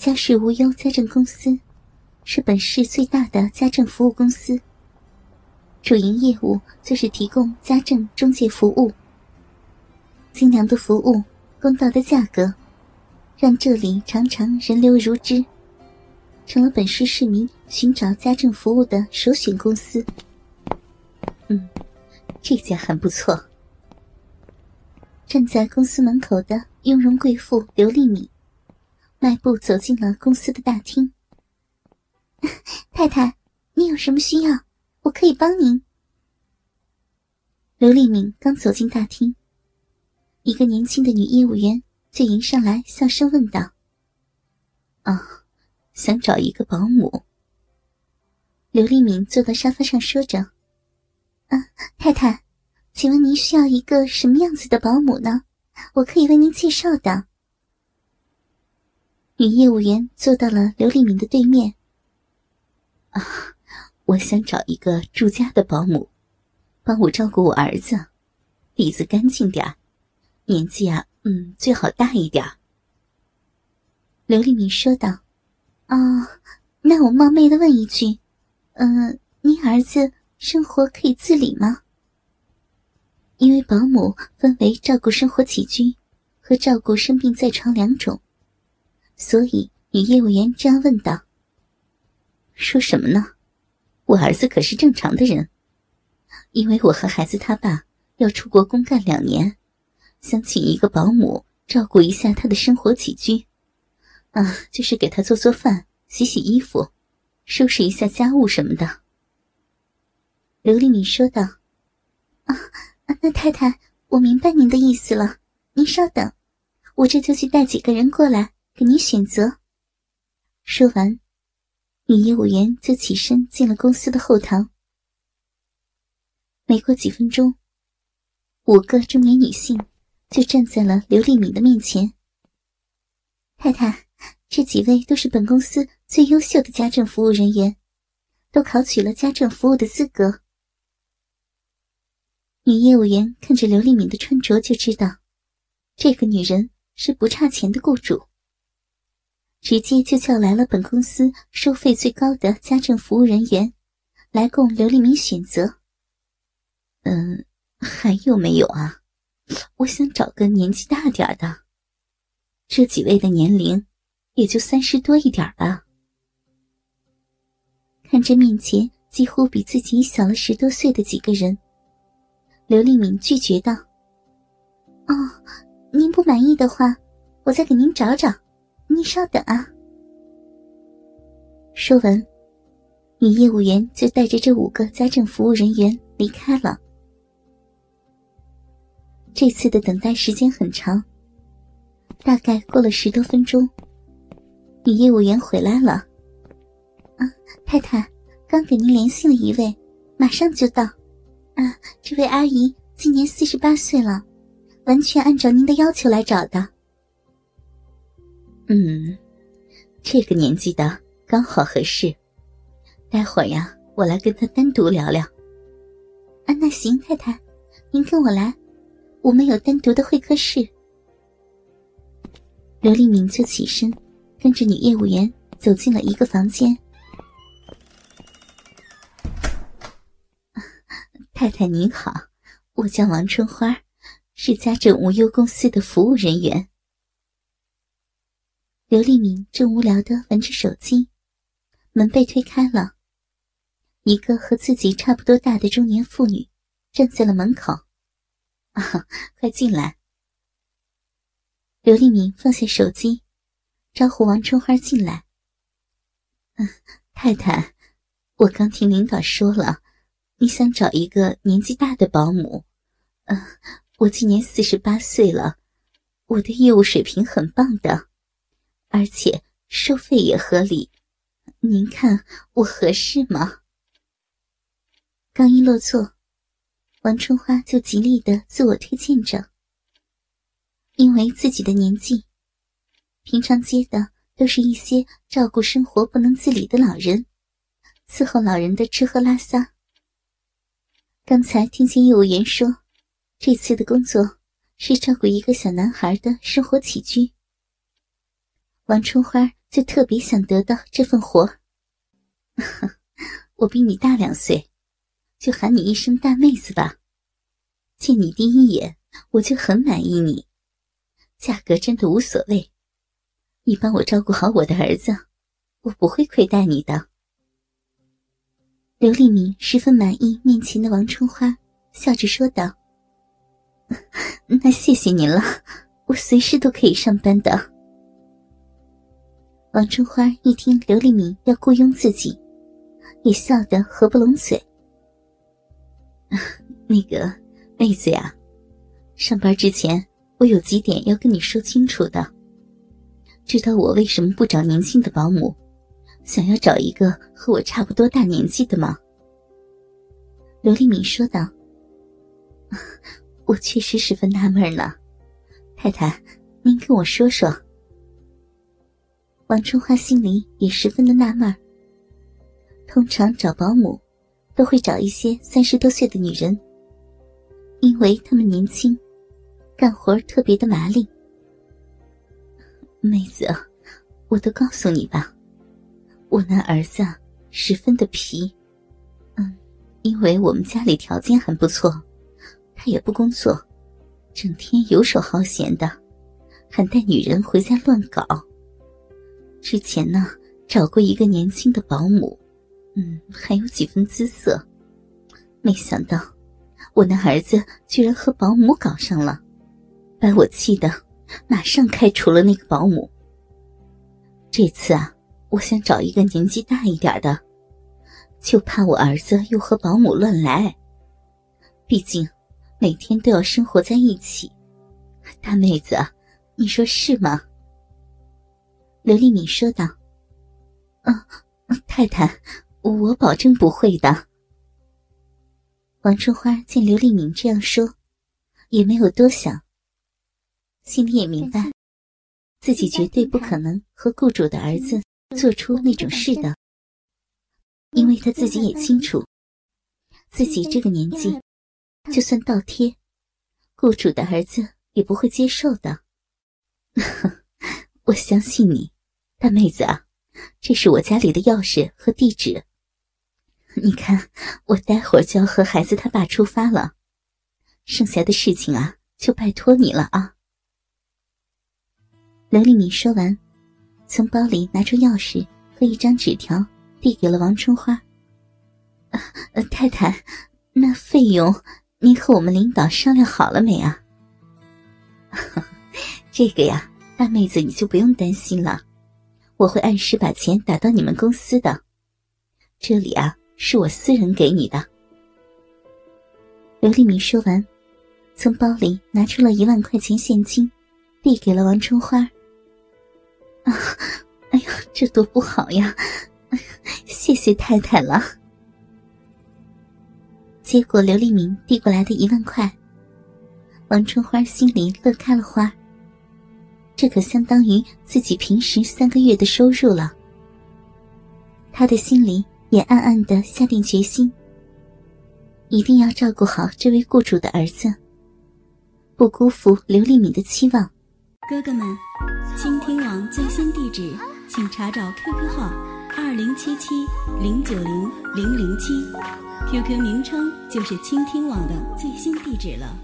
家事无忧家政公司是本市最大的家政服务公司，主营业务就是提供家政中介服务。精良的服务、公道的价格，让这里常常人流如织，成了本市市民寻找家政服务的首选公司。嗯，这家很不错。站在公司门口的雍容贵妇刘丽敏。迈步走进了公司的大厅。太太，你有什么需要？我可以帮您。刘丽敏刚走进大厅，一个年轻的女业务员就迎上来，笑声问道：“啊，想找一个保姆。”刘丽敏坐到沙发上，说着：“啊，太太，请问您需要一个什么样子的保姆呢？我可以为您介绍的。”女业务员坐到了刘立明的对面。啊，我想找一个住家的保姆，帮我照顾我儿子，底子干净点年纪啊，嗯，最好大一点刘立明说道：“哦，那我冒昧的问一句，嗯，您儿子生活可以自理吗？因为保姆分为照顾生活起居和照顾生病在床两种。”所以，女业务员这样问道：“说什么呢？我儿子可是正常的人。因为我和孩子他爸要出国公干两年，想请一个保姆照顾一下他的生活起居，啊，就是给他做做饭、洗洗衣服、收拾一下家务什么的。”刘丽敏说道：“啊，那太太，我明白您的意思了。您稍等，我这就去带几个人过来。”给你选择。说完，女业务员就起身进了公司的后堂。没过几分钟，五个中年女性就站在了刘丽敏的面前。太太，这几位都是本公司最优秀的家政服务人员，都考取了家政服务的资格。女业务员看着刘丽敏的穿着，就知道这个女人是不差钱的雇主。直接就叫来了本公司收费最高的家政服务人员，来供刘立敏选择。嗯，还有没有啊？我想找个年纪大点的。这几位的年龄也就三十多一点吧。看着面前几乎比自己小了十多岁的几个人，刘丽敏拒绝道：“哦，您不满意的话，我再给您找找。”您稍等啊！说完，女业务员就带着这五个家政服务人员离开了。这次的等待时间很长，大概过了十多分钟，女业务员回来了。啊，太太，刚给您联系了一位，马上就到。啊，这位阿姨今年四十八岁了，完全按照您的要求来找的。嗯，这个年纪的刚好合适。待会儿呀，我来跟他单独聊聊。啊，那行，太太，您跟我来，我们有单独的会客室。刘丽敏就起身，跟着女业务员走进了一个房间。太太您好，我叫王春花，是家政无忧公司的服务人员。刘立明正无聊的玩着手机，门被推开了，一个和自己差不多大的中年妇女站在了门口。啊，快进来！刘立明放下手机，招呼王春花进来。嗯，太太，我刚听领导说了，你想找一个年纪大的保姆。嗯，我今年四十八岁了，我的业务水平很棒的。而且收费也合理，您看我合适吗？刚一落座，王春花就极力的自我推荐着。因为自己的年纪，平常接的都是一些照顾生活不能自理的老人，伺候老人的吃喝拉撒。刚才听见业务员说，这次的工作是照顾一个小男孩的生活起居。王春花就特别想得到这份活。我比你大两岁，就喊你一声大妹子吧。见你第一眼，我就很满意你，价格真的无所谓。你帮我照顾好我的儿子，我不会亏待你的。刘丽敏十分满意面前的王春花，笑着说道：“那谢谢您了，我随时都可以上班的。”王春花一听刘丽敏要雇佣自己，也笑得合不拢嘴。那个妹子呀，上班之前我有几点要跟你说清楚的。知道我为什么不找年轻的保姆，想要找一个和我差不多大年纪的吗？刘丽敏说道：“ 我确实十分纳闷呢，太太，您跟我说说。”王春花心里也十分的纳闷通常找保姆，都会找一些三十多岁的女人，因为她们年轻，干活特别的麻利。妹子，我都告诉你吧，我那儿子十分的皮，嗯，因为我们家里条件还不错，他也不工作，整天游手好闲的，还带女人回家乱搞。之前呢，找过一个年轻的保姆，嗯，还有几分姿色。没想到，我那儿子居然和保姆搞上了，把我气的，马上开除了那个保姆。这次啊，我想找一个年纪大一点的，就怕我儿子又和保姆乱来。毕竟，每天都要生活在一起。大妹子，你说是吗？刘丽敏说道：“嗯，太太，我保证不会的。”王春花见刘丽敏这样说，也没有多想，心里也明白，自己绝对不可能和雇主的儿子做出那种事的，因为他自己也清楚，自己这个年纪，就算倒贴，雇主的儿子也不会接受的。我相信你，大妹子啊，这是我家里的钥匙和地址。你看，我待会儿就要和孩子他爸出发了，剩下的事情啊，就拜托你了啊。刘丽敏说完，从包里拿出钥匙和一张纸条，递给了王春花。太太，那费用您和我们领导商量好了没啊？这个呀。大妹子，你就不用担心了，我会按时把钱打到你们公司的。这里啊，是我私人给你的。刘丽敏说完，从包里拿出了一万块钱现金，递给了王春花。啊，哎呀，这多不好呀！谢谢太太了。接过刘丽敏递过来的一万块，王春花心里乐开了花。这可相当于自己平时三个月的收入了。他的心里也暗暗的下定决心，一定要照顾好这位雇主的儿子，不辜负刘丽敏的期望。哥哥们，倾听网最新地址，请查找 QQ 号二零七七零九零零零七，QQ 名称就是倾听网的最新地址了。